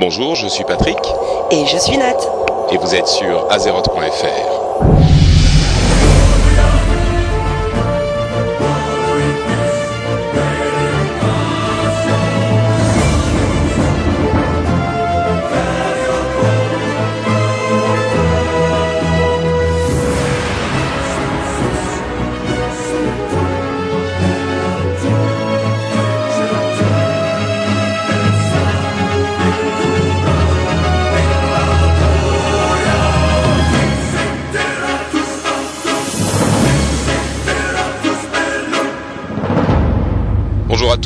Bonjour, je suis Patrick. Et je suis Nat. Et vous êtes sur azeroth.fr.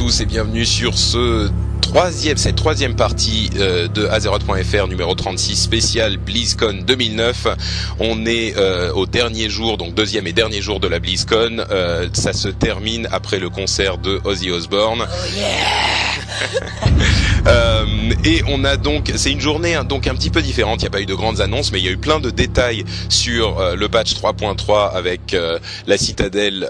tous et bienvenue sur ce troisième, cette troisième partie euh, de Azeroth.fr numéro 36 spécial BlizzCon 2009. On est euh, au dernier jour, donc deuxième et dernier jour de la BlizzCon. Euh, ça se termine après le concert de Ozzy Osbourne. Oh Euh, et on a donc, c'est une journée hein, donc un petit peu différente. Il n'y a pas eu de grandes annonces, mais il y a eu plein de détails sur euh, le patch 3.3 avec euh, la citadelle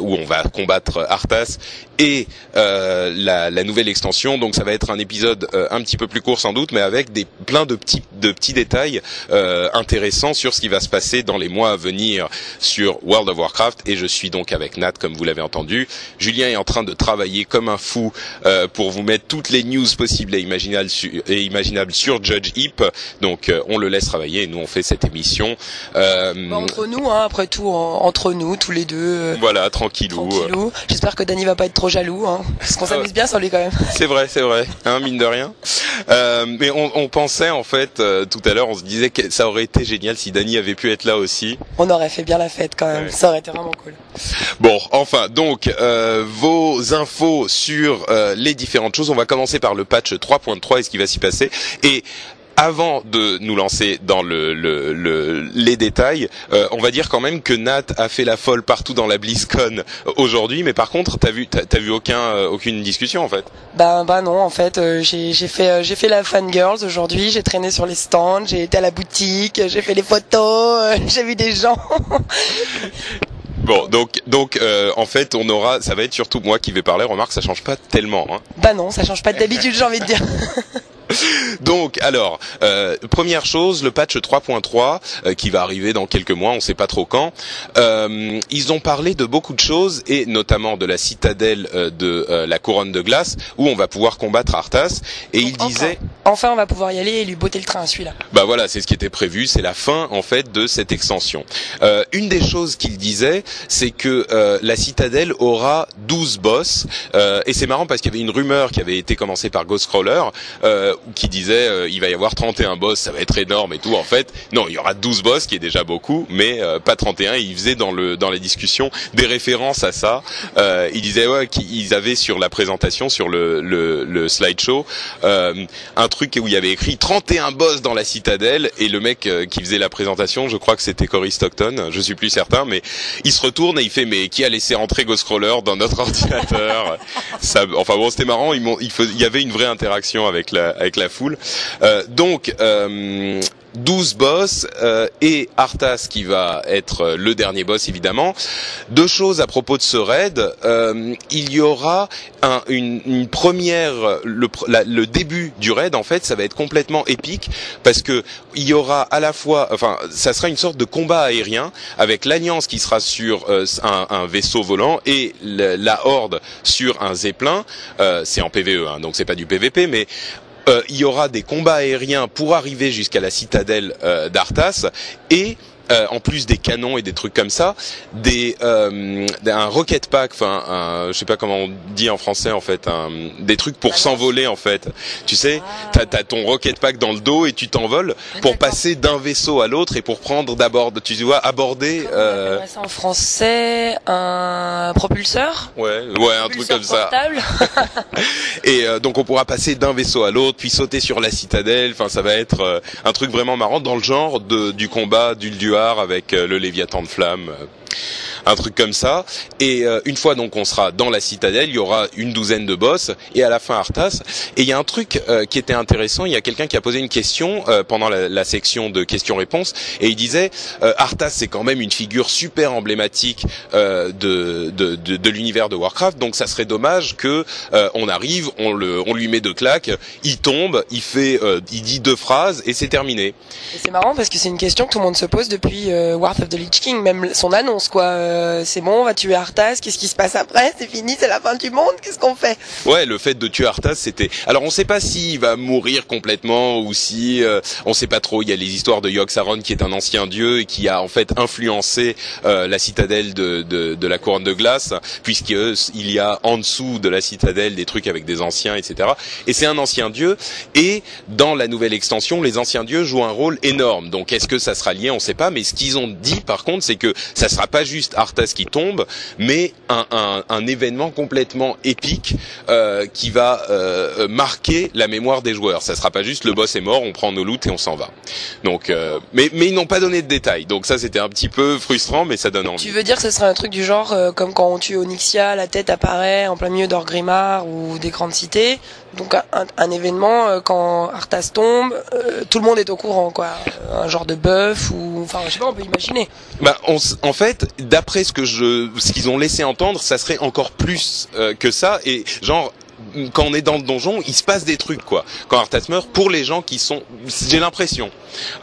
où on va combattre Arthas et la, nouvelle extension. Donc ça va être un épisode un petit peu plus court sans doute, mais avec des plein de petits détails intéressants sur ce qui va se passer dans les mois à venir sur World of Warcraft. Et je suis donc avec Nat, comme vous l'avez entendu. Julien est en train de travailler comme un fou pour vous mettre toutes les news possibles et imaginables, su- et imaginables sur Judge Heap. Donc euh, on le laisse travailler et nous on fait cette émission. Euh, Bah, Entre nous, hein, après tout, en- entre nous, tous les deux. euh, voilà, tranquillou. Tranquillou. J'espère que Danny va pas être trop jaloux, hein, parce qu'on Ah s'amuse bien sur lui quand même. C'est vrai, c'est vrai, hein, mine de rien. Euh, mais on, on pensait en fait euh, tout à l'heure, on se disait que ça aurait été génial si Dany avait pu être là aussi. On aurait fait bien la fête quand même. Ouais. Ça aurait été vraiment cool. Bon, enfin, donc euh, vos infos sur euh, les différentes choses. On va commencer par le patch 3.3 et ce qui va s'y passer. Et avant de nous lancer dans le, le- le- les détails, euh, on va dire quand même que Nat a fait la folle partout dans la BlizzCon aujourd'hui, mais par contre, t'as vu, t'as, vu aucun, euh, aucune discussion en fait. Bah, bah non, en fait, euh, j'ai j'ai fait, euh, j'ai fait la fangirls aujourd'hui. J'ai traîné sur les stands, j'ai été à la boutique, j'ai fait les photos, euh, j'ai vu des gens. Bon, donc, donc, euh, en fait, on aura, ça va être surtout moi qui vais parler. Remarque, ça change pas tellement. Hein. bah non, ça change pas d'habitude, j'ai envie de dire. Donc, alors, euh, première chose, le patch 3.3 euh, qui va arriver dans quelques mois, on sait pas trop quand. Euh, ils ont parlé de beaucoup de choses et notamment de la citadelle euh, de euh, la couronne de glace où on va pouvoir combattre Arthas. Et ils disaient, Enfin, on va pouvoir y aller et lui botter le train celui-là. bah voilà, c'est ce qui était prévu, c'est la fin en fait de cette extension. Euh, une des choses qu'il disait, c'est que euh, la citadelle aura 12 boss, euh, et c'est marrant parce qu'il y avait une rumeur qui avait été commencée par Ghostcrawler, euh, qui disait euh, il va y avoir 31 boss, ça va être énorme et tout. En fait, non, il y aura 12 boss, qui est déjà beaucoup, mais euh, pas 31. Il faisait dans le dans les discussions des références à ça. Euh, il disait ouais qu'ils avaient sur la présentation, sur le le, le slideshow, euh, un truc où il y avait écrit 31 boss dans la citadelle et le mec euh, qui faisait la présentation, je crois que c'était Cory Stockton, je suis plus certain, mais il se retourne et il fait mais qui a laissé entrer Ghostcrawler dans notre ordinateur? Ça, Enfin bon, c'était marrant. Il, il y avait une vraie interaction avec la avec la foule. Euh, donc euh, 12 boss euh, et Arthas qui va être euh, le dernier boss évidemment. Deux choses à propos de ce raid. Euh, il y aura un- une, une première, le, le début du raid en fait, ça va être complètement épique parce que il y aura à la fois, enfin, ça sera une sorte de combat aérien avec l'alliance qui sera sur euh, un, un vaisseau volant et la horde sur un zeppelin. Euh, c'est en PVE, hein, donc c'est pas du PVP, mais euh, il y aura des combats aériens pour arriver jusqu'à la citadelle euh, d'Arthas et euh, en plus des canons et des trucs comme ça, des euh, un rocket pack, enfin, un- je sais pas comment on dit en français en fait, un, des trucs pour s'envoler en fait. Tu sais, t'as as ton rocket pack dans le dos et tu t'envoles pour d'accord. passer d'un vaisseau à l'autre et pour prendre d'abord, tu vois, aborder. On Euh, ça en français un propulseur? Ouais, ouais, un truc Propulseur comme ça. Et euh, donc on pourra passer d'un vaisseau à l'autre, puis sauter sur la citadelle. Enfin, ça va être euh, un truc vraiment marrant dans le genre de, du combat avec euh, le Léviathan de flamme. Euh, un truc comme ça. Et euh, une fois donc on sera dans la citadelle, il y aura une douzaine de boss et à la fin Arthas. Et il y a un truc euh, qui était intéressant. Il y a quelqu'un qui a posé une question pendant la, la, section de questions-réponses et il disait Arthas c'est quand même une figure super emblématique de, de, de, de l'univers de Warcraft. Donc ça serait dommage que on arrive, on le, on lui met deux claques, il tombe, il fait, il dit deux phrases et c'est terminé. C'est marrant parce que c'est une question que tout le monde se pose depuis euh, War of the Lich King, même son annonce quoi. Euh, c'est bon, on va tuer Arthas, qu'est-ce qui se passe après? C'est fini, c'est la fin du monde, qu'est-ce qu'on fait? Ouais, le fait de tuer Arthas, c'était. Alors on sait pas s'il va mourir complètement ou si euh, on sait pas trop. Il y a les histoires de Yogg-Saron qui est un ancien dieu et qui a en fait influencé euh, la citadelle de, de, de, la couronne de glace, puisqu'il y a en dessous de la citadelle des trucs avec des anciens, etc. Et c'est un ancien dieu. Et dans la nouvelle extension, les anciens dieux jouent un rôle énorme. Donc est-ce que ça sera lié? On ne sait pas. Mais ce qu'ils ont dit par contre, c'est que ça sera pas juste Arthas qui tombe, mais un, un, un événement complètement épique euh, qui va euh, marquer la mémoire des joueurs. Ça sera pas juste le boss est mort, on prend nos loots et on s'en va. Donc, euh, mais, mais ils n'ont pas donné de détails. Donc ça c'était un petit peu frustrant, mais ça donne envie. Tu veux dire que ce serait un truc du genre comme quand on tue Onyxia, la tête apparaît en plein milieu d'Orgrimmar ou des grandes cités. Donc un, un événement euh, quand Arthas tombe, tout le monde est au courant quoi. Un genre de bœuf ou enfin je sais pas, on peut imaginer. Bah en fait, d'après ce que je, ce qu'ils ont laissé entendre, ça serait encore plus que ça et genre quand on est dans le donjon, il se passe des trucs quoi. Quand Arthas meurt, pour les gens qui sont, j'ai l'impression,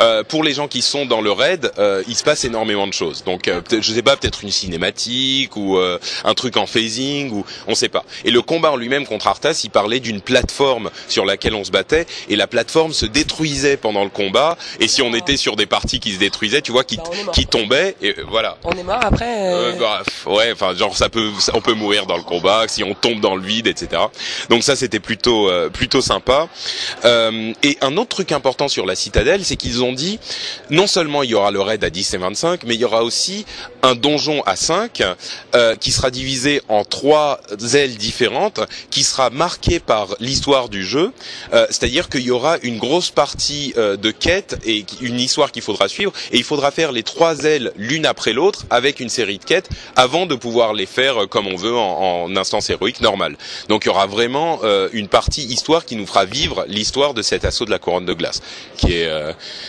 euh, pour les gens qui sont dans le raid, euh, il se passe énormément de choses. Donc euh, je sais pas, peut-être une cinématique ou euh, un truc en phasing ou on sait pas. Et le combat en lui-même contre Arthas, il parlait d'une plateforme sur laquelle on se battait et la plateforme se détruisait pendant le combat. Et si on ah. était sur des parties qui se détruisaient, tu vois, qui, bah, qui tombaient et voilà. On est mort après. Bah, ouais, enfin genre ça peut, on peut mourir dans le combat si on tombe dans le vide, etc. Donc ça c'était plutôt plutôt sympa. et un autre truc important sur la citadelle, c'est qu'ils ont dit non seulement il y aura le raid à 10 et 25, mais il y aura aussi un donjon à 5 euh, qui sera divisé en trois ailes différentes, qui sera marqué par l'histoire du jeu. Euh, c'est-à-dire qu'il y aura une grosse partie euh, de quêtes et une histoire qu'il faudra suivre, et il faudra faire les trois ailes l'une après l'autre avec une série de quêtes avant de pouvoir les faire comme on veut en, en instance héroïque normale. Donc il y aura vraiment une partie histoire qui nous fera vivre l'histoire de cet assaut de la couronne de glace, qui est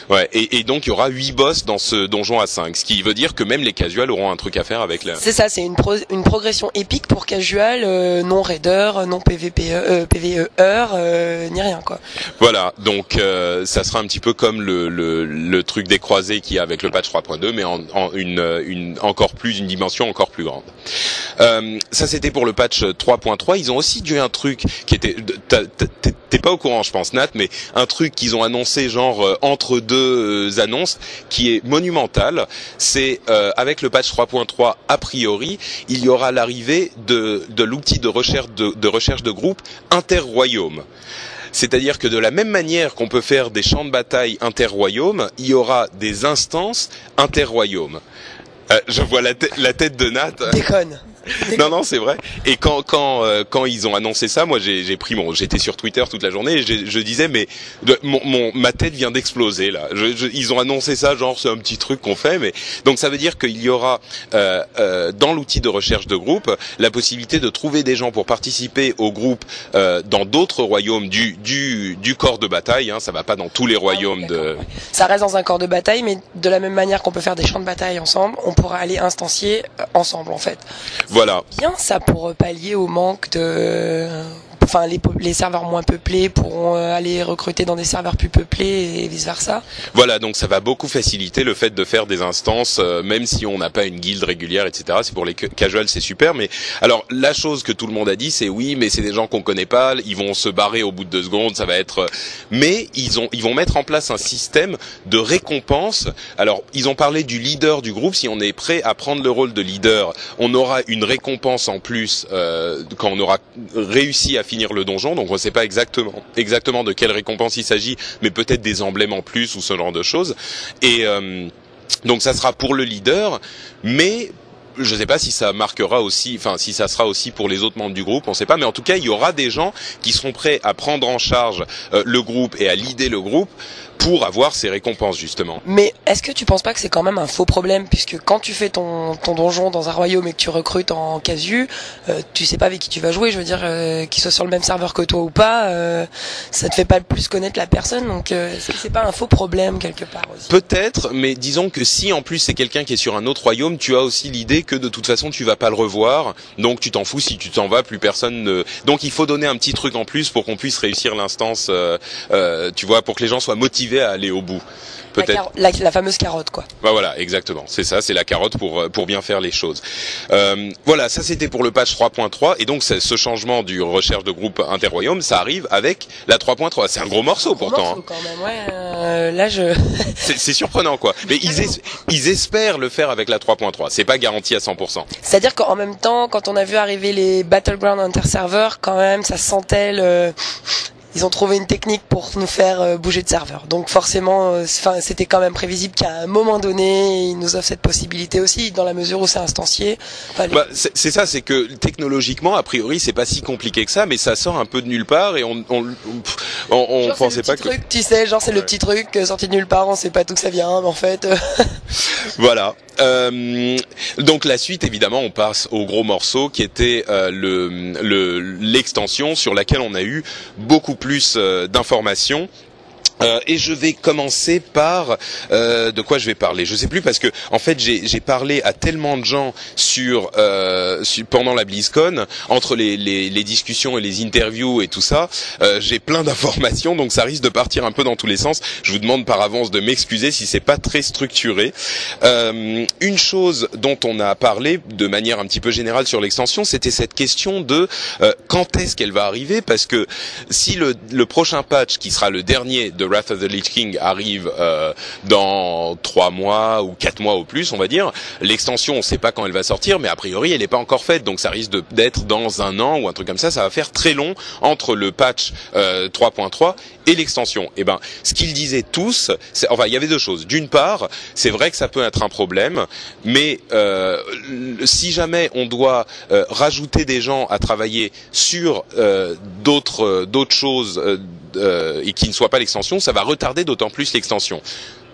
Ouais, et, et, donc il y aura 8 boss dans ce donjon à 5, ce qui veut dire que même les casuals auront un truc à faire avec la. C'est ça, c'est une, pro une progression épique pour casual, euh, non raider, non PVP, euh, PVE euh, ni rien quoi. Voilà, donc euh, ça sera un petit peu comme le, le, le truc des croisés qui y a avec le patch 3.2, mais en, en, une, une encore plus une dimension encore plus grande. Euh, ça c'était pour le patch 3.3. Ils ont aussi dû un truc qui était, t'es pas au courant, je pense, Nat, mais un truc qu'ils ont annoncé genre entre deux euh, annonces qui est monumentale. C'est euh, avec le patch 3.3 a priori, il y aura l'arrivée de, de l'outil de recherche de, de recherche de groupe interroyaume. C'est-à-dire que de la même manière qu'on peut faire des champs de bataille interroyaumes, il y aura des instances interroyaumes. Euh, je vois la, la, tête de Nat. Déconne. non, non, c'est vrai. Et quand quand euh, quand ils ont annoncé ça, moi j'ai pris mon, j'étais sur Twitter toute la journée et je disais mais mon, mon, ma tête vient d'exploser là. Je, ils ont annoncé ça genre c'est un petit truc qu'on fait, mais donc ça veut dire qu'il y aura euh, euh, dans l'outil de recherche de groupe la possibilité de trouver des gens pour participer au groupe euh, dans d'autres royaumes du du du corps de bataille. Hein, ça va pas dans tous les royaumes ah de. Ça reste dans un corps de bataille, mais de la même manière qu'on peut faire des champs de bataille ensemble, on pourra aller instancier euh, ensemble en fait. Voilà. Bien ça pour pallier au manque de enfin les, serveurs moins peuplés pourront euh, aller recruter dans des serveurs plus peuplés et vice versa. Voilà, donc ça va beaucoup faciliter le fait de faire des instances, euh, même si on n'a pas une guilde régulière, etc. C'est pour les casuals, c'est super. Mais alors la chose que tout le monde a dit, c'est oui, mais c'est des gens qu'on connaît pas, ils vont se barrer au bout de deux secondes, ça va être. Mais ils ont, ils vont mettre en place un système de récompense. Alors ils ont parlé du leader du groupe. Si on est prêt à prendre le rôle de leader, on aura une récompense en plus euh, quand on aura réussi à finir le donjon, donc on ne sait pas exactement exactement de quelle récompense il s'agit, mais peut-être des emblèmes en plus ou ce genre de choses. Et euh, donc ça sera pour le leader, mais je ne sais pas si ça marquera aussi, enfin si ça sera aussi pour les autres membres du groupe, on ne sait pas, mais en tout cas il y aura des gens qui seront prêts à prendre en charge euh, le groupe et à leader le groupe pour avoir ces récompenses justement. Mais est-ce que tu penses pas que c'est quand même un faux problème puisque quand tu fais ton, ton donjon dans un royaume et que tu recrutes en casu, euh, tu sais pas avec qui tu vas jouer, je veux dire euh, qu'il soit sur le même serveur que toi ou pas, euh, ça te fait pas plus connaître la personne donc euh, c'est pas un faux problème quelque part aussi? Peut-être, mais disons que si en plus c'est quelqu'un qui est sur un autre royaume, tu as aussi l'idée que de toute façon tu vas pas le revoir, donc tu t'en fous si tu t'en vas, plus personne ne. Donc il faut donner un petit truc en plus pour qu'on puisse réussir l'instance, euh, euh, tu vois, pour que les gens soient motivés à aller au bout. Peut-être. la, la fameuse carotte quoi. Bah voilà, exactement. C'est ça, c'est la carotte pour euh, pour bien faire les choses. Euh, voilà, ça c'était pour le patch 3.3 et donc ce changement du recherche de groupe interroyaume, ça arrive avec la 3.3. C'est un gros morceau pourtant. Morceau, quand même, ouais. euh, là je. hein. C'est surprenant quoi. Mais ils, es- ils espèrent le faire avec la 3.3. C'est pas garanti à 100%. C'est-à-dire qu'en même temps, quand on a vu arriver les Battleground Inter-serveurs, quand même, ça sentait le... Ils ont trouvé une technique pour nous faire euh, bouger de serveur. Donc forcément, euh, enfin, c'était quand même prévisible qu'à un moment donné, ils nous offrent cette possibilité aussi, dans la mesure où c'est instancié. Enfin, Bah, c'est c'est ça, c'est que technologiquement, a priori, c'est pas si compliqué que ça, mais ça sort un peu de nulle part et on on on, on genre, pensait le pas que truc, tu sais, genre c'est le petit truc euh, sorti de nulle part, on sait pas d'où que ça vient, mais en fait, Voilà. Euh, donc la suite, évidemment, on passe au gros morceau qui était euh, le le- l'extension sur laquelle on a eu beaucoup plus euh, d'informations. Euh, et je vais commencer par euh, de quoi je vais parler. Je sais plus parce que en fait j'ai parlé à tellement de gens sur, euh, pendant la BlizzCon entre les, les, les discussions et les interviews et tout ça. euh, j'ai plein d'informations donc ça risque de partir un peu dans tous les sens. Je vous demande par avance de m'excuser si c'est pas très structuré. Euh, une chose dont on a parlé de manière un petit peu générale sur l'extension, c'était cette question de euh, quand est-ce qu'elle va arriver? Parce que si le, le prochain patch qui sera le dernier de Wrath of the Lich King arrive euh, dans trois mois ou quatre mois au plus, on va dire, l'extension on sait pas quand elle va sortir, mais a priori elle n'est pas encore faite, donc ça risque d'être dans un an ou un truc comme ça. Ça va faire très long entre le patch euh, 3.3 et l'extension. Et ben, ce qu'ils disaient tous, enfin il y avait deux choses. D'une part, c'est vrai que ça peut être un problème, mais euh, si jamais on doit euh, rajouter des gens à travailler sur euh, d'autres euh, d'autres choses euh, et qui ne soient pas l'extension, ça va retarder d'autant plus l'extension.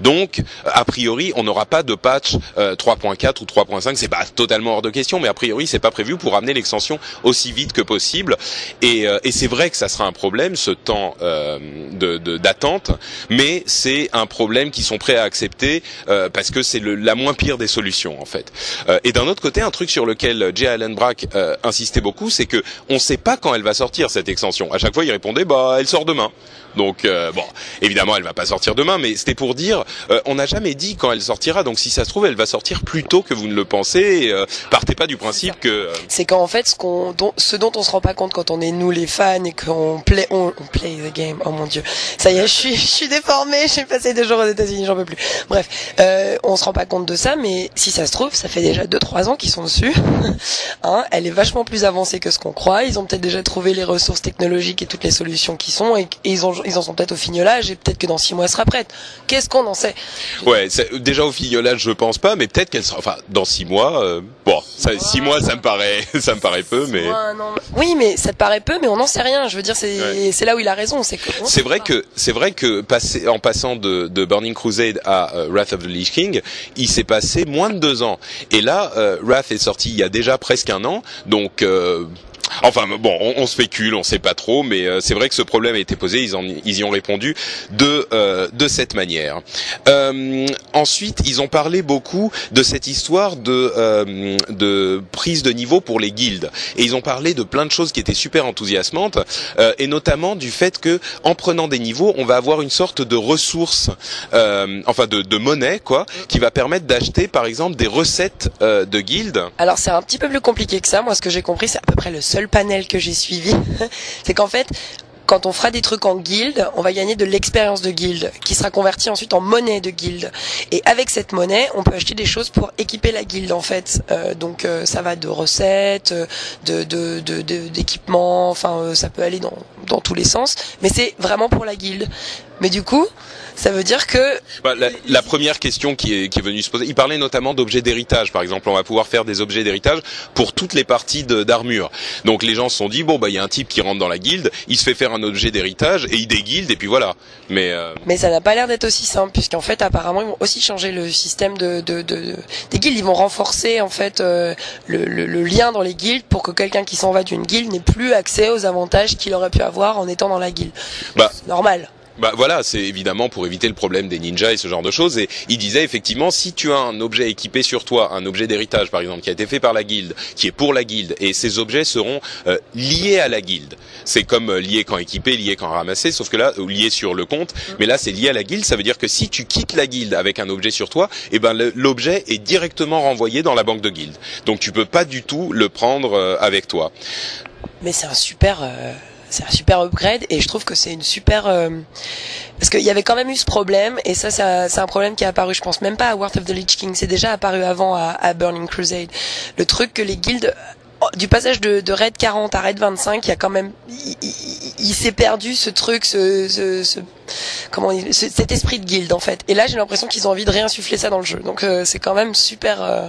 Donc, a priori, on n'aura pas de patch euh, 3.4 ou 3.5. C'est pas totalement hors de question, mais a priori, c'est pas prévu pour amener l'extension aussi vite que possible. Et, euh, et c'est vrai que ça sera un problème, ce temps euh, de de- d'attente, mais c'est un problème qu'ils sont prêts à accepter euh, parce que c'est la moins pire des solutions en fait. Euh, et d'un autre côté, un truc sur lequel Jay Allen Brack euh, insistait beaucoup, c'est que on sait pas quand elle va sortir cette extension. À chaque fois, il répondait bah elle sort demain. Donc euh, bon, évidemment, elle va pas sortir demain, mais c'était pour dire, euh, on n'a jamais dit quand elle sortira. Donc si ça se trouve, elle va sortir plus tôt que vous ne le pensez. Et, euh, partez pas du principe que euh, c'est qu'en fait, ce, qu'on, dont, ce dont on se rend pas compte quand on est nous les fans et qu'on play, on, on play the game. Oh mon dieu, ça y est, je suis, je suis déformée. J'ai passé deux jours aux États-Unis, j'en peux plus. Bref, euh, on se rend pas compte de ça, mais si ça se trouve, ça fait déjà deux trois ans qu'ils sont dessus. hein, elle est vachement plus avancée que ce qu'on croit. Ils ont peut-être déjà trouvé les ressources technologiques et toutes les solutions qui sont, et, et ils, ont, ils en sont peut-être au fignolage, et peut-être que dans six mois, elle sera prête. Qu'est-ce qu'on en sait? Ouais, c'est- déjà au fignolage, je pense pas, mais peut-être qu'elle sera. Enfin, dans six mois. euh, bon, ça, six mois, ça me paraît, ça me paraît peu, mais non. Oui, mais ça te paraît peu, mais on n'en sait rien. Je veux dire, c'est Ouais. là où il a raison. C'est c'est vrai pas. que c'est vrai que passer, en passant de, de Burning Crusade à euh, Wrath of the Lich King, il s'est passé moins de deux ans. Et là, euh, Wrath est sorti il y a déjà presque un an, donc. Enfin bon, on, on spécule, on sait pas trop, mais euh, c'est vrai que ce problème a été posé. Ils, en, ils y ont répondu de euh, de cette manière. Euh, ensuite, ils ont parlé beaucoup de cette histoire de euh, de prise de niveau pour les guildes, et ils ont parlé de plein de choses qui étaient super enthousiasmantes, euh, et notamment du fait que en prenant des niveaux, on va avoir une sorte de ressource, enfin de, de monnaie quoi, qui va permettre d'acheter par exemple des recettes de guildes. Alors c'est un petit peu plus compliqué que ça. Moi, ce que j'ai compris, c'est à peu près le seul panel que j'ai suivi. c'est qu'en fait, quand on fera des trucs en guilde, on va gagner de l'expérience de guilde, qui sera convertie ensuite en monnaie de guilde. Et avec cette monnaie, on peut acheter des choses pour équiper la guilde en fait. Euh, donc euh, ça va de recettes, euh, de d'équipements. enfin, ça peut aller dans dans tous les sens. Mais c'est vraiment pour la guilde. Mais du coup, ça veut dire que bah, la, la, première question qui est, qui est venue se poser, il parlait notamment d'objets d'héritage. Par exemple, on va pouvoir faire des objets d'héritage pour toutes les parties d'armure. Donc les gens se sont dit bon bah il y a un type qui rentre dans la guilde, il se fait faire un objet d'héritage et il déguilde et puis voilà. Mais euh... mais ça n'a pas l'air d'être aussi simple puisqu'en fait apparemment ils vont aussi changer le système de, de, de, des guildes. Ils vont renforcer en fait euh, le, le, le, lien dans les guildes pour que quelqu'un qui s'en va d'une guilde n'ait plus accès aux avantages qu'il aurait pu avoir en étant dans la guilde. Bah, normal. Bah voilà, c'est évidemment pour éviter le problème des ninjas et ce genre de choses. Et il disait effectivement, si tu as un objet équipé sur toi, un objet d'héritage par exemple, qui a été fait par la guilde, qui est pour la guilde, et ces objets seront euh, liés à la guilde. C'est comme euh, lié quand équipé, lié quand ramassé, sauf que là, ou lié sur le compte. Mais là, c'est lié à la guilde. Ça veut dire que si tu quittes la guilde avec un objet sur toi, eh ben l'objet est directement renvoyé dans la banque de guilde. Donc tu peux pas du tout le prendre euh, avec toi. Mais c'est un super c'est un super upgrade et je trouve que c'est une super euh, parce qu'il y avait quand même eu ce problème et ça c'est un problème qui est apparu je pense même pas à World of the Lich King c'est déjà apparu avant à, à, Burning Crusade. Le truc que les guildes du passage de, de raid 40 à raid 25 il y a quand même il, il, il s'est perdu ce truc ce, ce, ce comment ce, cet esprit de guilde en fait. Et là j'ai l'impression qu'ils ont envie de réinsuffler ça dans le jeu. Donc euh, c'est quand même super euh,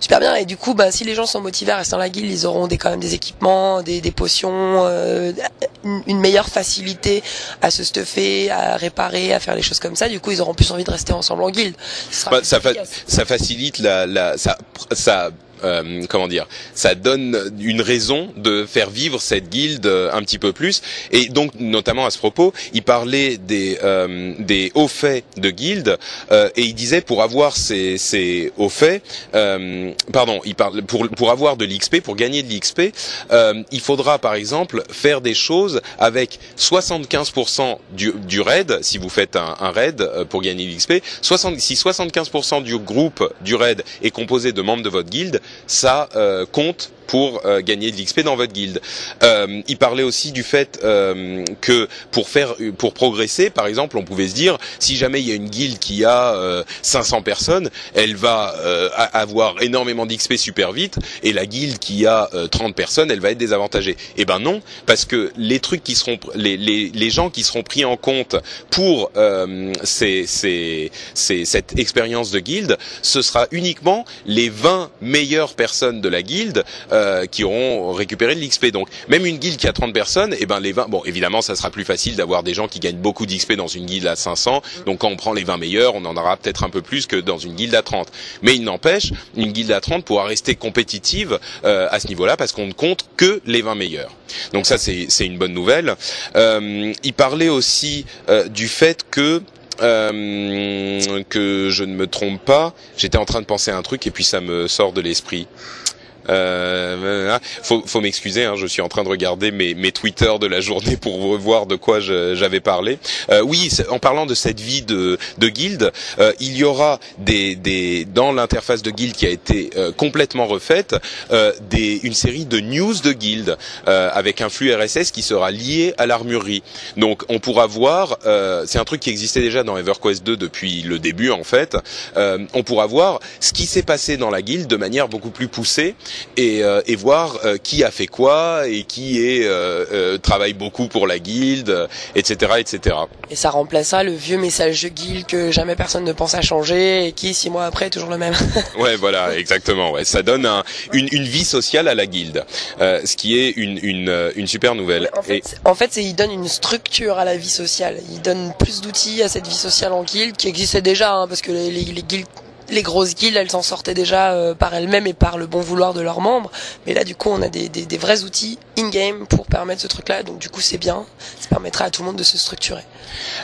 super bien. Et du coup bah si les gens sont motivés à rester dans la guilde ils auront des quand même des équipements des, des potions euh, une, une, meilleure facilité à se stuffer à réparer à faire les choses comme ça. Du coup ils auront plus envie de rester ensemble en guilde. Bah, ça, fa ça facilite la, la ça, ça euh, comment dire, ça donne une raison de faire vivre cette guilde euh, un petit peu plus. Et donc, notamment à ce propos, il parlait des euh, des hauts faits de guilde euh, et il disait pour avoir ces, ces hauts faits, euh, pardon, il parle pour pour avoir de l'XP, pour gagner de l'XP, il faudra par exemple faire des choses avec 75% du, du raid, si vous faites un, un raid pour gagner de l'XP, si 75% du groupe du raid est composé de membres de votre guilde, ça euh, compte pour euh, gagner de l'XP dans votre guilde. Euh, il parlait aussi du fait euh, que pour faire, pour progresser, par exemple, on pouvait se dire si jamais il y a une guilde qui a 500 personnes, elle va avoir énormément d'XP super vite, et la guilde qui a 30 personnes, elle va être désavantagée. Eh ben non, parce que les trucs qui seront, les, les, les gens qui seront pris en compte pour ces, ces, ces, cette expérience de guilde, ce sera uniquement les 20 meilleures personnes de la guilde. Euh, euh, qui auront récupéré de l'XP. Donc même une guilde qui a 30 personnes, et eh ben les 20 bon évidemment ça sera plus facile d'avoir des gens qui gagnent beaucoup d'XP dans une guilde à 500. Donc quand on prend les 20 meilleurs, on en aura peut-être un peu plus que dans une guilde à 30. Mais il n'empêche, une guilde à 30 pourra rester compétitive euh, à ce niveau-là parce qu'on ne compte que les 20 meilleurs. Donc ça c'est une bonne nouvelle. Euh, il parlait aussi euh, du fait que euh, que je ne me trompe pas. J'étais en train de penser à un truc et puis ça me sort de l'esprit. Euh, faut, faut m'excuser, hein, je suis en train de regarder mes, mes Twitter de la journée pour voir de quoi j'avais parlé. Euh, oui, en parlant de cette vie de, de guilde, euh, il y aura des, des dans l'interface de guilde qui a été euh, complètement refaite, euh, des, une série de news de guilde euh, avec un flux RSS qui sera lié à l'armurerie. Donc on pourra voir, c'est un truc qui existait déjà dans EverQuest 2 depuis le début en fait. on pourra voir ce qui s'est passé dans la guilde de manière beaucoup plus poussée et, euh, et voir euh, qui a fait quoi et qui est euh, travaille beaucoup pour la guilde, etc., etc. Et ça remplacera le vieux message de guilde que jamais personne ne pense à changer et qui six mois après est toujours le même. ouais, voilà, exactement. Ouais, ça donne un, une, une vie sociale à la guilde, euh, ce qui est une, une, une super nouvelle. En fait, et... en fait il donne une structure à la vie sociale. Il donne plus d'outils à cette vie sociale en guilde qui existait déjà, hein, parce que les, les, les guildes les grosses guildes, elles s'en sortaient déjà euh, par elles-mêmes et par le bon vouloir de leurs membres. Mais là, du coup, on a des, des, des vrais outils in-game pour permettre ce truc-là. Donc, du coup, c'est bien. Ça permettra à tout le monde de se structurer.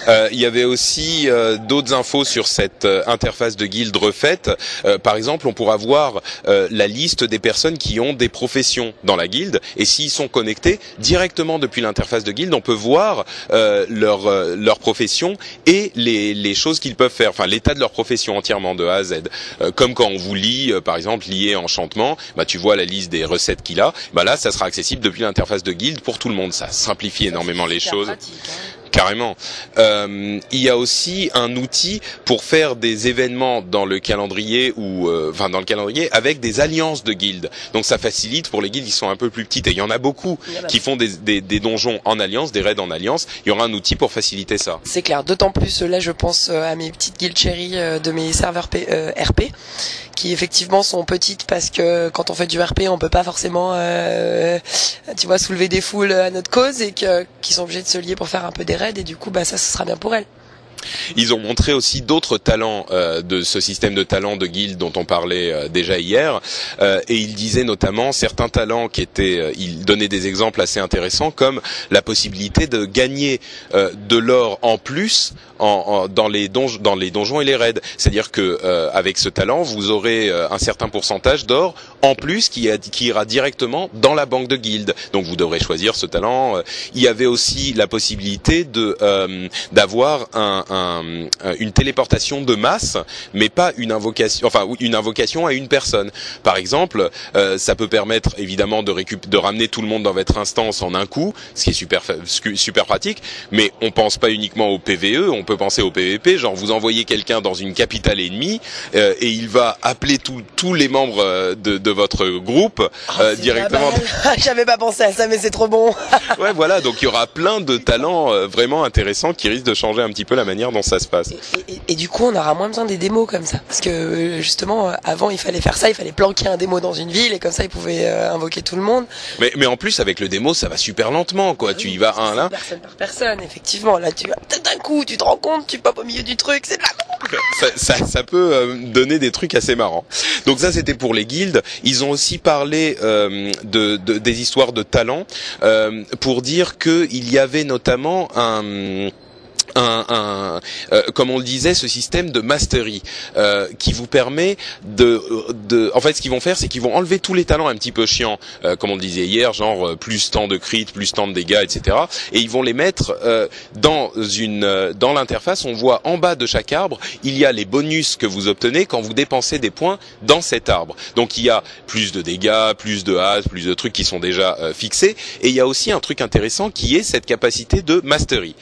Euh, il y avait aussi euh, d'autres infos sur cette euh, interface de guilde refaite. Euh, par exemple, on pourra voir la liste des personnes qui ont des professions dans la guilde. Et s'ils sont connectés directement depuis l'interface de guilde, on peut voir leur, leur profession et les, les choses qu'ils peuvent faire. Enfin, l'état de leur profession entièrement de A à Z. Euh, comme quand on vous lit, euh, par exemple, lié enchantement, bah, tu vois la liste des recettes qu'il a. Bah là, ça sera accessible depuis l'interface de guild pour tout le monde. Ça simplifie énormément les choses. Pratique, hein Carrément. Euh, il y a aussi un outil pour faire des événements dans le calendrier ou euh, enfin dans le calendrier avec des alliances de guildes. Donc ça facilite pour les guildes qui sont un peu plus petites et il y en a beaucoup qui font des, des, des, donjons en alliance, des raids en alliance. Il y aura un outil pour faciliter ça. C'est clair. D'autant plus là, je pense à mes petites guildes chéries de mes serveurs P, euh, RP qui effectivement sont petites parce que quand on fait du RP, on peut pas forcément, euh, tu vois, soulever des foules à notre cause et que qui sont obligés de se lier pour faire un peu des raids et du coup, bah ça, ce sera bien pour elles. Ils ont montré aussi d'autres talents euh, de ce système de talents de guilde dont on parlait euh, déjà hier, euh, et ils disaient notamment certains talents qui étaient, euh, ils donnaient des exemples assez intéressants comme la possibilité de gagner euh, de l'or en plus en, en, dans les dans les donjons et les raids. C'est-à-dire que avec ce talent, vous aurez un certain pourcentage d'or en plus qui, qui, ira directement dans la banque de guilde. Donc vous devrez choisir ce talent. Il y avait aussi la possibilité de d'avoir un, un, une téléportation de masse, mais pas une invocation, enfin une invocation à une personne. Par exemple, euh, ça peut permettre évidemment de, récup de ramener tout le monde dans votre instance en un coup, ce qui est super super pratique. Mais on pense pas uniquement au PVE, on peut penser au PVP. Genre vous envoyez quelqu'un dans une capitale ennemie euh, et il va appeler tous les membres euh, de, de votre groupe oh, euh, directement. J'avais pas pensé à ça, mais c'est trop bon. ouais, voilà. Donc il y aura plein de talents euh, vraiment intéressants qui risquent de changer un petit peu la manière dont ça se passe. Et, et, et, du coup, on aura moins besoin des démos comme ça, parce que euh, justement, avant, il fallait faire ça, il fallait planquer un démo dans une ville, et comme ça, ils pouvaient euh, invoquer tout le monde. Mais, mais en plus, avec le démo, ça va super lentement, quoi. Ah tu y vas un là. Personne par personne, effectivement. Là, tu d'un coup, tu te rends compte, tu popes au milieu du truc, c'est de la ça, ça, ça, peut euh, donner des trucs assez marrants. Donc ça, c'était pour les guildes. Ils ont aussi parlé euh, de, de, des histoires de talent euh, pour dire qu'il y avait notamment un un, un euh, comme on le disait, ce système de mastery euh, qui vous permet de, de, en fait, ce qu'ils vont faire, c'est qu'ils vont enlever tous les talents un petit peu chiants, euh, comme on le disait hier, genre euh, plus tant de crit, plus tant de dégâts, etc. Et ils vont les mettre euh, dans une, dans l'interface. On voit en bas de chaque arbre, il y a les bonus que vous obtenez quand vous dépensez des points dans cet arbre. Donc il y a plus de dégâts, plus de hases, plus de trucs qui sont déjà fixés. Et il y a aussi un truc intéressant qui est cette capacité de mastery.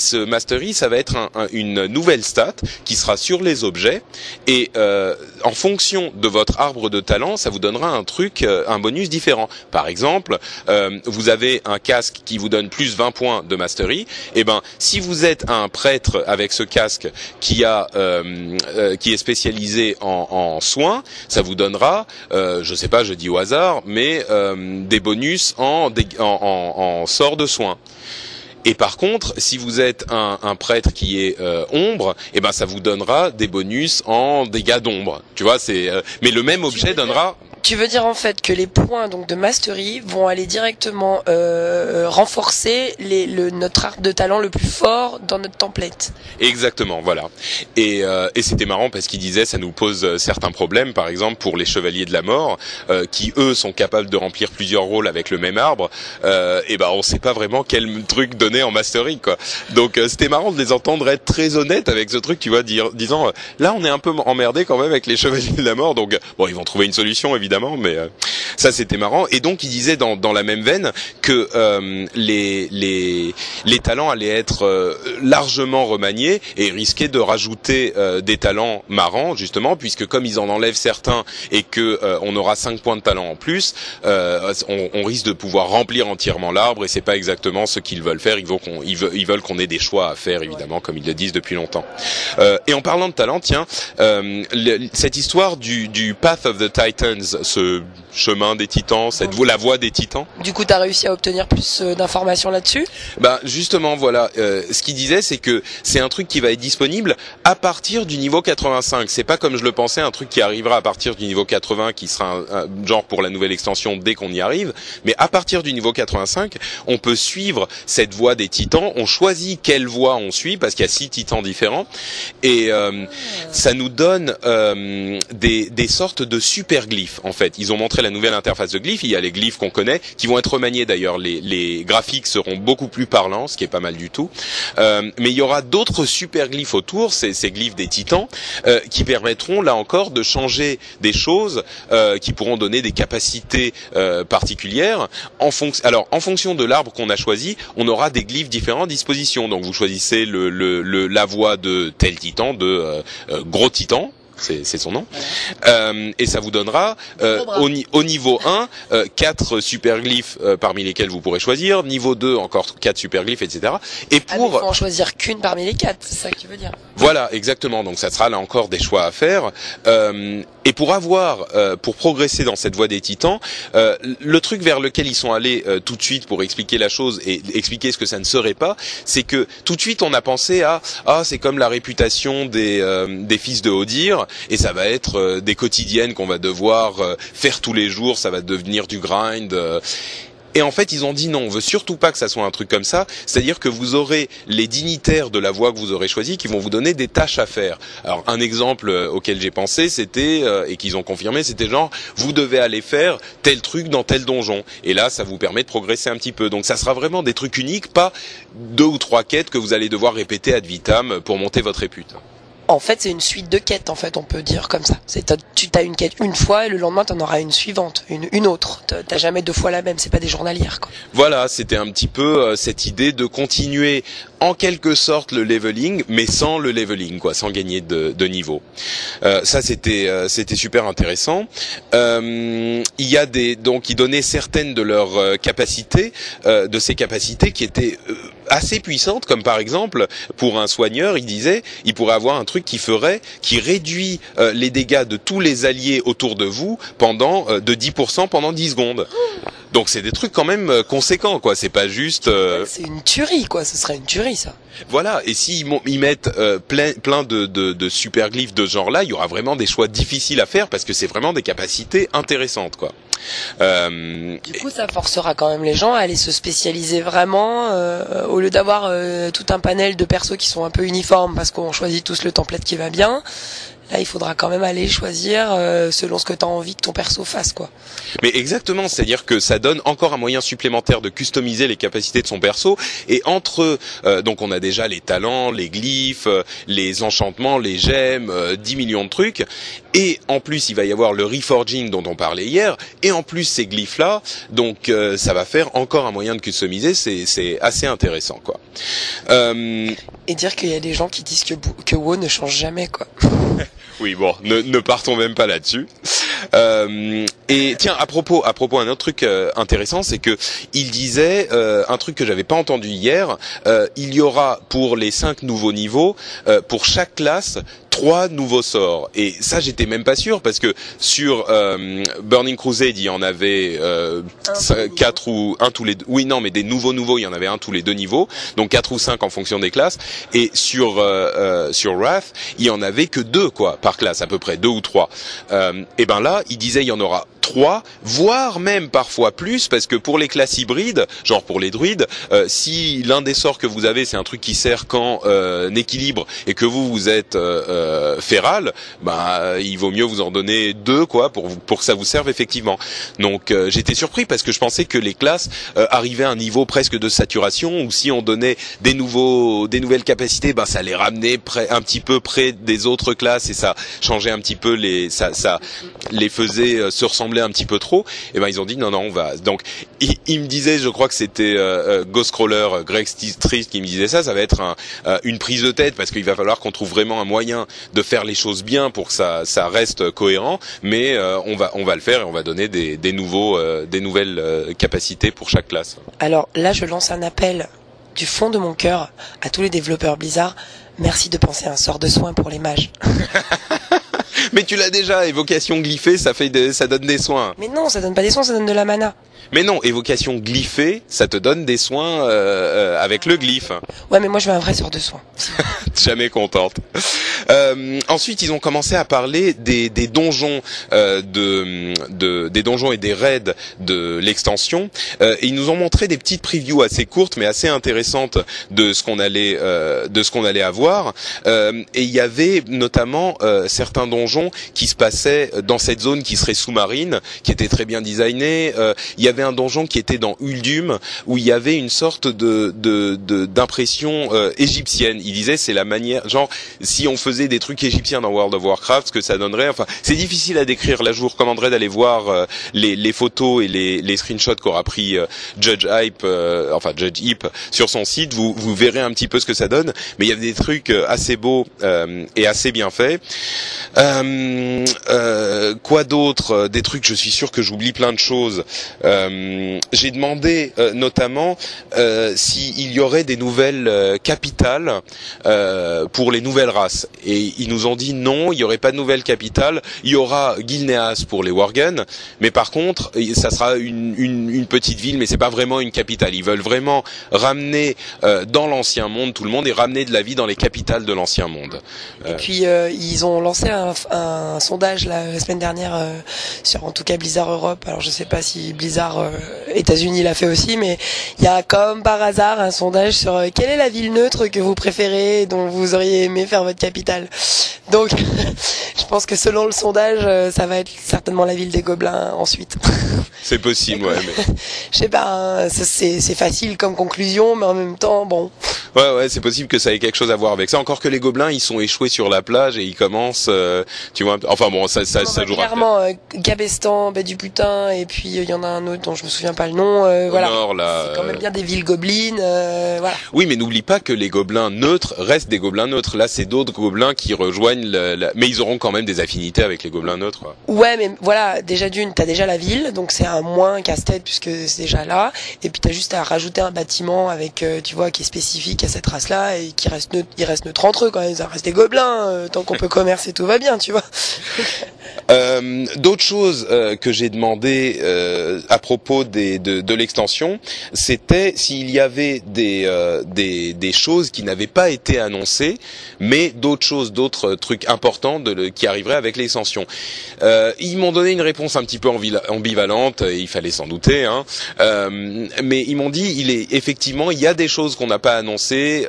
Ce mastery, ça va être un, un, une nouvelle stat qui sera sur les objets et euh, en fonction de votre arbre de talent, ça vous donnera un truc, euh, un bonus différent. Par exemple, euh, vous avez un casque qui vous donne plus 20 points de mastery. Et eh ben, si vous êtes un prêtre avec ce casque qui a, euh, euh, qui est spécialisé en, en, soins, ça vous donnera, je sais pas, je dis au hasard, mais des bonus en, en, en, en sort de soins. Et par contre, si vous êtes un, un prêtre qui est euh, ombre, eh ben ça vous donnera des bonus en dégâts d'ombre. Tu vois, c'est euh, mais le même objet donnera tu veux dire en fait que les points donc de mastery vont aller directement euh, renforcer les, le, notre arc de talent le plus fort dans notre template. Exactement, voilà. Et, euh, et c'était marrant parce qu'il disait ça nous pose certains problèmes, par exemple pour les chevaliers de la mort, euh, qui eux sont capables de remplir plusieurs rôles avec le même arbre. Euh, et ben on sait pas vraiment quel truc donner en mastery quoi. Donc euh, c'était marrant de les entendre être très honnêtes avec ce truc, tu vois, disant euh, là on est un peu emmerdé quand même avec les chevaliers de la mort, donc bon ils vont trouver une solution évidemment évidemment, mais euh, ça c'était marrant. Et donc il disait dans, dans la même veine que euh, les, les, les talents allaient être euh, largement remaniés et risquaient de rajouter euh, des talents marrants justement, puisque comme ils en enlèvent certains et que euh, on aura 5 points de talent en plus, on, on, risque de pouvoir remplir entièrement l'arbre et c'est pas exactement ce qu'ils veulent faire. Ils veulent qu'on ils veulent, ils veulent qu'on ait des choix à faire évidemment, comme ils le disent depuis longtemps. et en parlant de talent, tiens, le, cette histoire du, du Path of the Titans ce chemin des titans, cette la voie des titans. Du coup, tu as réussi à obtenir plus euh, d'informations là-dessus? Bah justement, voilà. Euh, ce qu'il disait, c'est que c'est un truc qui va être disponible à partir du niveau 85. C'est pas comme je le pensais, un truc qui arrivera à partir du niveau 80, qui sera un, un genre pour la nouvelle extension dès qu'on y arrive. Mais à partir du niveau 85, on peut suivre cette voie des titans. On choisit quelle voie on suit parce qu'il y a six titans différents et euh, ça nous donne euh, des, des sortes de super glyphes en fait. Ils ont montré la nouvelle interface de glyphes. Il y a les glyphes qu'on connaît, qui vont être remaniés d'ailleurs. Les, les, graphiques seront beaucoup plus parlants, ce qui est pas mal du tout. Euh, mais il y aura d'autres super glyphes autour, ces, ces glyphes des titans, euh, qui permettront là encore de changer des choses, euh, qui pourront donner des capacités euh, particulières. En fonction, alors en fonction de l'arbre qu'on a choisi, on aura des glyphes différents à disposition. Donc vous choisissez le, le, le la voie de tel titan, de euh, euh, gros titan, c'est son nom. Euh, et ça vous donnera euh, au, au, niveau 1 euh, 4 superglyphes euh, parmi lesquels vous pourrez choisir, niveau 2 encore 4 superglyphes, etc. Et ah, pour ah, faut en choisir qu'une parmi les 4, c'est ça que tu veux dire. Voilà, exactement. Donc ça sera là encore des choix à faire. Euh, et pour avoir, euh, pour progresser dans cette voie des titans, le truc vers lequel ils sont allés tout de suite pour expliquer la chose et expliquer ce que ça ne serait pas, c'est que tout de suite on a pensé à ah c'est comme la réputation des des fils de Odir et ça va être euh, des quotidiennes qu'on va devoir euh, faire tous les jours, ça va devenir du grind. Euh. Et en fait, ils ont dit non, on veut surtout pas que ça soit un truc comme ça. C'est-à-dire que vous aurez les dignitaires de la voie que vous aurez choisie qui vont vous donner des tâches à faire. Alors, un exemple auquel j'ai pensé, c'était et qu'ils ont confirmé, c'était genre vous devez aller faire tel truc dans tel donjon. Et là, ça vous permet de progresser un petit peu. Donc, ça sera vraiment des trucs uniques, pas deux ou trois quêtes que vous allez devoir répéter ad vitam pour monter votre répute en fait, c'est une suite de quêtes, en fait, on peut dire comme ça. C'est tu as une quête une fois et le lendemain, tu en auras une suivante, une, une autre. T'as jamais deux fois la même, c'est pas des journalières. Quoi. Voilà, c'était un petit peu euh, cette idée de continuer en quelque sorte le leveling, mais sans le leveling, quoi, sans gagner de, de niveau. Euh, ça, c'était euh, c'était super intéressant. Euh, il y a des donc ils donnaient certaines de leurs euh, capacités, de ces capacités qui étaient assez puissantes, comme par exemple pour un soigneur, il disait, il pourrait avoir un truc qui ferait, qui réduit les dégâts de tous les alliés autour de vous pendant de 10% pendant 10 secondes. Donc c'est des trucs quand même conséquents, quoi. C'est pas juste. C'est une tuerie, quoi. Ce serait une tuerie ça. Voilà, et s'ils ils mettent euh, plein, plein de, de, de super glyphes de ce genre-là, il y aura vraiment des choix difficiles à faire parce que c'est vraiment des capacités intéressantes, quoi. Euh, du coup, ça forcera quand même les gens à aller se spécialiser vraiment, euh, au lieu d'avoir euh, tout un panel de persos qui sont un peu uniformes parce qu'on choisit tous le template qui va bien. Là, il faudra quand même aller choisir selon ce que tu as envie que ton perso fasse, quoi. Mais exactement, c'est-à-dire que ça donne encore un moyen supplémentaire de customiser les capacités de son perso. Et entre, donc on a déjà les talents, les glyphes, les enchantements, les gemmes, 10 millions de trucs. Et en plus, il va y avoir le reforging dont on parlait hier. Et en plus, ces glyphes-là, donc ça va faire encore un moyen de customiser. C'est assez intéressant, quoi. Et dire qu'il y a des gens qui disent que, que WoW ne change jamais, quoi. Oui, bon, ne, ne partons même pas là-dessus. Euh, et tiens, à propos, à propos, un autre truc euh, intéressant, c'est que il disait euh, un truc que j'avais pas entendu hier. Euh, il y aura pour les cinq nouveaux niveaux, pour chaque classe, trois nouveaux sorts. Et ça, j'étais même pas sûr parce que sur Burning Crusade, il y en avait quatre ou un tous les deux. Oui, non, mais des nouveaux nouveaux, il y en avait un tous les deux niveaux, donc quatre ou cinq en fonction des classes. Et sur sur Wrath, il y en avait que deux quoi par classe, à peu près deux ou trois. et ben là, il disait il y en aura trois, voire même parfois plus, parce que pour les classes hybrides, genre pour les druides, euh, si l'un des sorts que vous avez c'est un truc qui sert qu'en euh, équilibre et que vous vous êtes euh, euh féral, bah il vaut mieux vous en donner deux quoi pour pour que ça vous serve effectivement. Donc euh, j'étais surpris parce que je pensais que les classes arrivaient à un niveau presque de saturation ou si on donnait des nouveaux des nouvelles capacités, bah ça les ramenait près, un petit peu près des autres classes et ça changeait un petit peu les ça ça les faisait se ressembler un petit peu trop, et eh ben ils ont dit non non on va. Donc il, me disait, je crois que c'était euh, euh Ghostcrawler, euh, Greg Street qui me disait ça, ça va être un, euh, une prise de tête parce qu'il va falloir qu'on trouve vraiment un moyen de faire les choses bien pour que ça, ça reste cohérent, mais on va on va le faire et on va donner des, des nouveaux des nouvelles capacités pour chaque classe. Alors là je lance un appel du fond de mon cœur à tous les développeurs Blizzard. Merci de penser à un sort de soin pour les mages. Mais tu l'as déjà, évocation glyphée, ça fait ça donne des soins. Mais non, ça donne pas des soins, ça donne de la mana. Mais non, évocation glyphée, ça te donne des soins euh, euh avec le glyphe. Ouais, mais moi je veux un vrai sort de soins. Jamais contente. Euh, ensuite, ils ont commencé à parler des, des donjons euh, de, de, des donjons et des raids de l'extension. Euh, et ils nous ont montré des petites previews assez courtes mais assez intéressantes de ce qu'on allait euh, de ce qu'on allait avoir. Euh, et il y avait notamment euh, certains donjons qui se passaient dans cette zone qui serait sous-marine, qui était très bien designée. Euh, il y avait un donjon qui était dans Uldum où il y avait une sorte de d'impression de, euh, égyptienne. Il disait c'est la manière, genre si on faisait des trucs égyptiens dans World of Warcraft, ce que ça donnerait. Enfin, c'est difficile à décrire. Là, je vous recommanderais d'aller voir euh, les, les, photos et les, les screenshots qu'aura pris euh, Judge Hype, euh, enfin Judge Hype sur son site. Vous, vous verrez un petit peu ce que ça donne. Mais il y a des trucs assez beaux et assez bien faits. Quoi d'autre Des trucs. Je suis sûr que j'oublie plein de choses. J'ai demandé notamment s'il y aurait des nouvelles capitales pour les nouvelles races. Et ils nous ont dit non, il n'y aurait pas de nouvelle capitale. Il y aura Gilneas pour les Worgen, mais par contre, ça sera une, une, une petite ville, mais c'est pas vraiment une capitale. Ils veulent vraiment ramener euh, dans l'ancien monde tout le monde et ramener de la vie dans les capitales de l'ancien monde. Euh. Et puis euh, ils ont lancé un, un sondage la, la semaine dernière euh, sur en tout cas Blizzard Europe. Alors je sais pas si Blizzard euh, États-Unis l'a fait aussi, mais il y a comme par hasard un sondage sur euh, quelle est la ville neutre que vous préférez, dont vous auriez aimé faire votre capitale. Donc, je pense que selon le sondage, euh, ça va être certainement la ville des Gobelins ensuite. C'est possible, ouais. Mais... je sais pas, hein, c'est facile comme conclusion, mais en même temps, bon. Ouais, ouais, c'est possible que ça ait quelque chose à voir avec ça. Encore que les Gobelins, ils sont échoués sur la plage et ils commencent, euh, tu vois. Enfin bon, ça, ça, ça jouera. Clairement, euh, Cabestan, Baie du Putain, et puis il y en a un autre dont je me souviens pas le nom. Euh, voilà. là. C'est quand même bien des villes gobelines, voilà. Oui, mais n'oublie pas que les Gobelins neutres restent des Gobelins neutres. Là, c'est d'autres Gobelins qui rejoignent, le, la... mais ils auront quand même des affinités avec les Gobelins neutres. Ouais, mais voilà, déjà d'une, t'as déjà la ville, donc c'est un moins casse-tête puisque c'est déjà là. Et puis t'as juste à rajouter un bâtiment avec, euh, tu vois, qui est spécifique à cette race-là et qui reste neutre, il reste neutre entre eux quand même. Ça reste des gobelins, euh, tant qu'on peut commercer, tout va bien, tu vois. Euh, D'autres choses euh, que j'ai demandé euh, à propos des, de, de l'extension, c'était s'il y avait des, euh, des, des choses qui n'avaient pas été annoncées, mais d'autres choses, d'autres trucs importants de qui arriveraient avec l'extension. Euh, ils m'ont donné une réponse un petit peu ambivalente, il fallait s'en douter, hein, euh, mais ils m'ont dit il est effectivement il y a des choses qu'on n'a pas annoncées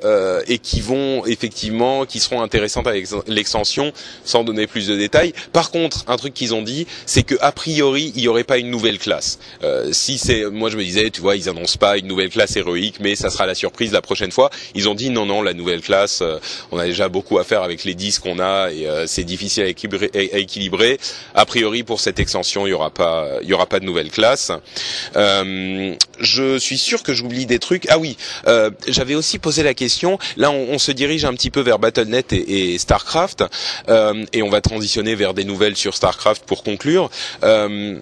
et qui vont effectivement qui seront intéressantes avec l'extension, sans donner plus de détails. Par contre un truc qu'ils ont dit, c'est que a priori, il y aurait pas une nouvelle classe. Euh, si c'est, moi je me disais, tu vois, ils annoncent pas une nouvelle classe héroïque, mais ça sera la surprise la prochaine fois. Ils ont dit non, non, la nouvelle classe, euh, on a déjà beaucoup à faire avec les 10 qu'on a et euh, c'est difficile à équilibrer, A priori, pour cette extension, il y aura pas, il y aura pas de nouvelle classe. Euh, je suis sûr que j'oublie des trucs. Ah oui, j'avais aussi posé la question. Là, on, se dirige un petit peu vers Battle.net et, et Starcraft, et on va transitionner vers des nouvelles sur Starcraft pour conclure. Euh,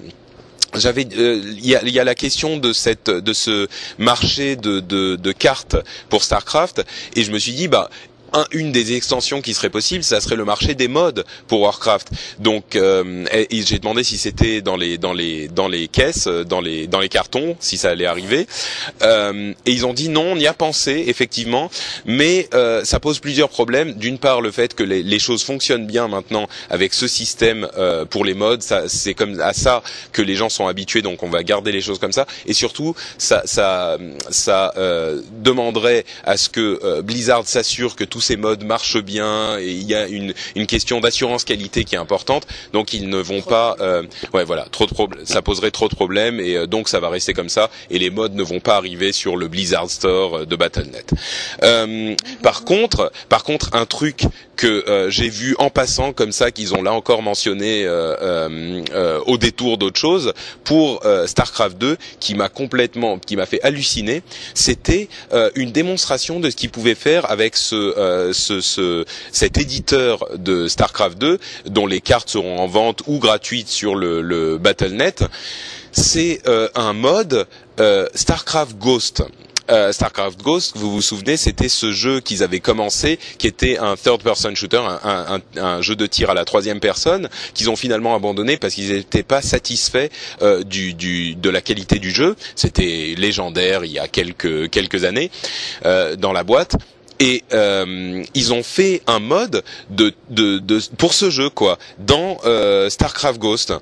j'avais il euh, y, a, la question de cette de ce marché de cartes pour Starcraft et je me suis dit bah un, une des extensions qui serait possible, ça serait le marché des modes pour Warcraft. Donc, euh, j'ai demandé si c'était dans les dans les dans les caisses, dans les dans les cartons, si ça allait arriver. Euh, et ils ont dit non, on y a pensé effectivement, mais euh, ça pose plusieurs problèmes. D'une part, le fait que les, les, choses fonctionnent bien maintenant avec ce système euh, pour les modes, c'est comme à ça que les gens sont habitués, donc on va garder les choses comme ça. Et surtout, ça ça ça euh, demanderait à ce que euh, Blizzard s'assure que tout tous ces modes marchent bien et il y a une, une question d'assurance qualité qui est importante. Donc ils ne vont pas, euh, ouais voilà, trop de problèmes, ça poserait trop de problèmes et euh, donc ça va rester comme ça et les modes ne vont pas arriver sur le Blizzard Store de Battle.net. Euh, par contre, par contre, un truc que euh, j'ai vu en passant comme ça qu'ils ont là encore mentionné euh, au détour d'autre chose pour Starcraft 2 qui m'a complètement, qui m'a fait halluciner, c'était une démonstration de ce qu'ils pouvaient faire avec ce ce, ce, cet éditeur de Starcraft 2, dont les cartes seront en vente ou gratuites sur le, le Battle.net, c'est euh, un mode euh, Starcraft Ghost. Euh, Starcraft Ghost, vous vous souvenez, c'était ce jeu qu'ils avaient commencé, qui était un third-person shooter, un, un, un, jeu de tir à la troisième personne, qu'ils ont finalement abandonné parce qu'ils n'étaient pas satisfaits euh, du, du, de la qualité du jeu. C'était légendaire il y a quelques quelques années euh, dans la boîte et euh, ils ont fait un mode de, de, de pour ce jeu quoi dans euh, Starcraft Ghost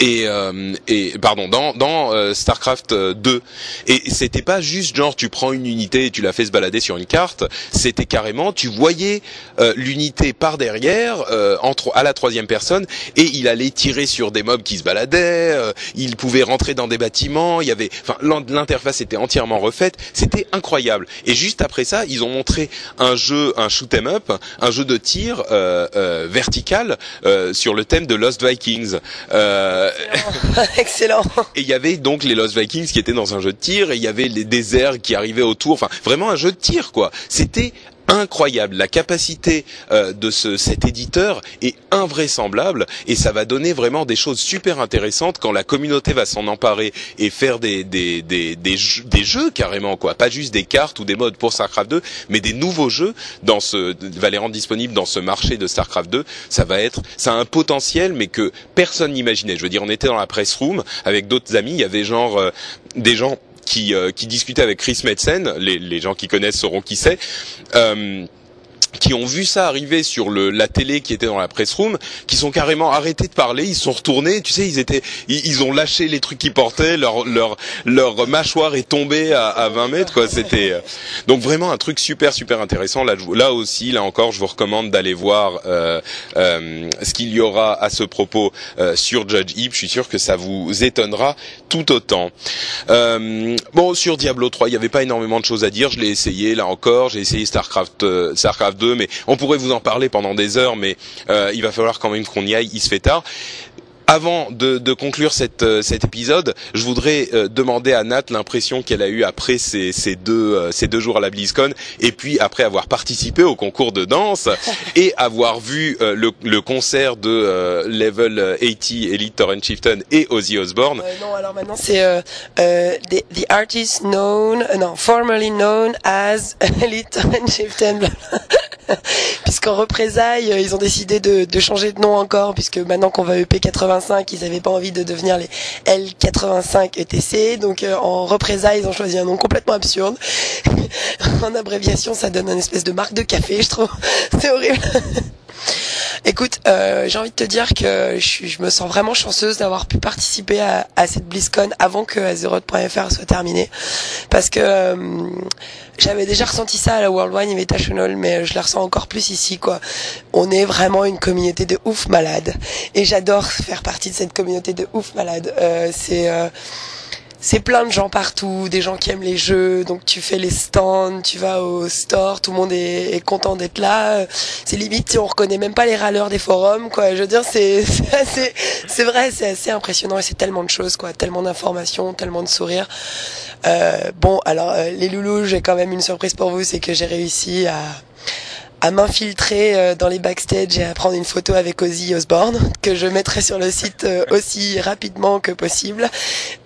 et, euh, et pardon dans dans euh, Starcraft 2 et c'était pas juste genre tu prends une unité et tu la fais se balader sur une carte. C'était carrément tu voyais euh, l'unité par derrière entre à la troisième personne et il allait tirer sur des mobs qui se baladaient il pouvait rentrer dans des bâtiments il y avait enfin l'interface était entièrement refaite. C'était incroyable. Et juste après ça ils ont montré un jeu un shoot 'em up un jeu de tir vertical sur le thème de Lost Vikings Excellent. Et il y avait donc les Lost Vikings qui étaient dans un jeu de tir et il y avait les déserts qui arrivaient autour. Enfin, vraiment un jeu de tir quoi. C'était incroyable. La capacité euh, de ce, cet éditeur est invraisemblable et ça va donner vraiment des choses super intéressantes quand la communauté va s'en emparer et faire des, des, des, des, jeux, des jeux carrément quoi, pas juste des cartes ou des modes pour Starcraft 2, mais des nouveaux jeux dans ce va les rendre disponibles dans ce marché de Starcraft 2. Ça va être, ça a un potentiel mais que personne n'imaginait. Je veux dire, on était dans la press room avec d'autres amis, il y avait genre euh, des gens qui, euh, qui discutait avec Chris Metzen, les, les, gens qui connaissent sauront qui c'est. Qui ont vu ça arriver sur le, la télé qui était dans la press room, qui sont carrément arrêtés de parler, ils sont retournés, tu sais, ils étaient, ils, ils ont lâché les trucs qu'ils portaient, leur leur leur mâchoire est tombée à, à 20 mètres, quoi. C'était euh, donc vraiment un truc super super intéressant. Là, là aussi, là encore, je vous recommande d'aller voir euh, euh, ce qu'il y aura à ce propos euh, sur Judge Heap. Je suis sûr que ça vous étonnera tout autant. Euh, bon, sur Diablo 3, il n'y avait pas énormément de choses à dire. Je l'ai essayé là encore. J'ai essayé Starcraft euh, Starcraft 2 mais on pourrait vous en parler pendant des heures, mais euh, il va falloir quand même qu'on y aille, il se fait tard. Avant de, de conclure cette, euh, cet épisode, je voudrais euh, demander à Nat l'impression qu'elle a eu après ces, ces deux, euh, ces deux jours à la BlizzCon, et puis après avoir participé au concours de danse et avoir vu le, le, concert de Level 80 Elite Torrent Chieftain et Ozzy Osbourne. non, alors maintenant c'est the, the, artist known, non, formerly known as Elite Torrent Chieftain. Puisqu'en représailles, ils ont décidé de, de changer de nom encore, puisque maintenant qu'on va EP 80 ils n'avaient pas envie de devenir les L85 ETC. Donc euh, en représailles, ils ont choisi un nom complètement absurde. en abréviation, ça donne une espèce de marque de café, je trouve. C'est horrible. Écoute, euh, j'ai envie de te dire que je, me sens vraiment chanceuse d'avoir pu participer à, cette BlizzCon avant que Azeroth.fr soit terminé, parce que euh, j'avais déjà ressenti ça à la World Wine Invitational, mais je la ressens encore plus ici, quoi. On est vraiment une communauté de ouf malade, et j'adore faire partie de cette communauté de ouf malade. Euh, c'est euh, c'est plein de gens partout, des gens qui aiment les jeux, donc tu fais les stands, tu vas au store, tout le monde est, est content d'être là. C'est limite on reconnaît même pas les râleurs des forums, quoi. Je veux dire, c'est c'est c'est vrai, c'est assez impressionnant et c'est tellement de choses, quoi, tellement d'informations, tellement de sourires. Euh, bon, alors euh, les loulous, j'ai quand même une surprise pour vous, c'est que j'ai réussi à à m'infiltrer euh, dans les backstage et à prendre une photo avec Ozzy Osbourne que je mettrai sur le site euh, aussi rapidement que possible.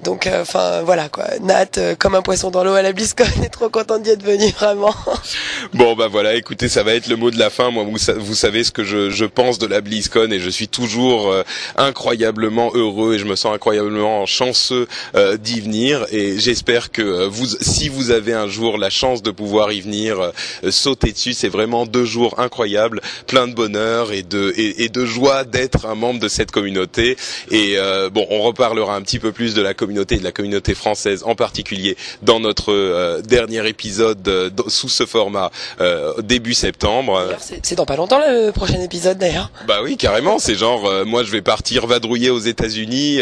Donc, euh, enfin voilà quoi. Nat, comme un poisson dans l'eau à la BlizzCon, est trop contente d'y être venue vraiment. Bon bah voilà, écoutez, ça va être le mot de la fin. Moi, vous, vous savez ce que je, je, pense de la BlizzCon et je suis toujours incroyablement heureux et je me sens incroyablement chanceux d'y venir. Et j'espère que vous, si vous avez un jour la chance de pouvoir y venir, sauter dessus, c'est vraiment deux jours incroyables, plein de bonheur et de et, et de joie d'être un membre de cette communauté. Et euh, bon, on reparlera un petit peu plus de la communauté de la communauté française en particulier dans notre euh, dernier épisode euh, sous ce format euh, début septembre. C'est dans pas longtemps le prochain épisode d'ailleurs. Bah oui, carrément. C'est genre euh, moi je vais partir vadrouiller aux États-Unis,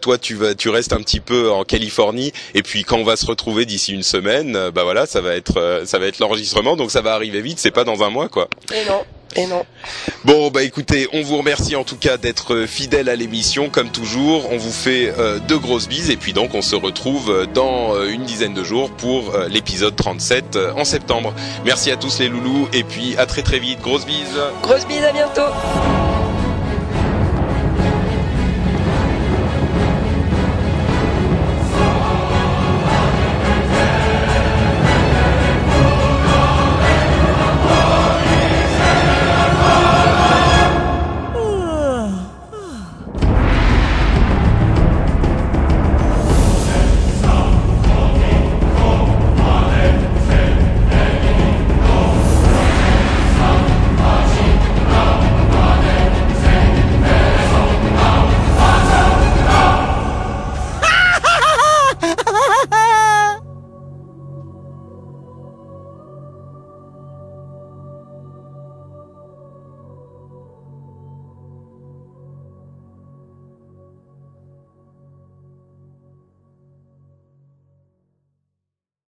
toi tu vas tu restes un petit peu en Californie et puis quand on va se retrouver d'ici une semaine, bah voilà, ça va être ça va être l'enregistrement donc ça va arriver vite. C'est pas dans un mois, quoi. Et non. Et non. Bon, bah écoutez, on vous remercie en tout cas d'être fidèle à l'émission, comme toujours. On vous fait euh, de grosses bises et puis donc on se retrouve euh, dans euh, une dizaine de jours pour euh, l'épisode 37 euh, en septembre. Merci à tous les loulous et puis à très très vite. Grosses bises. Grosses bises, à bientôt.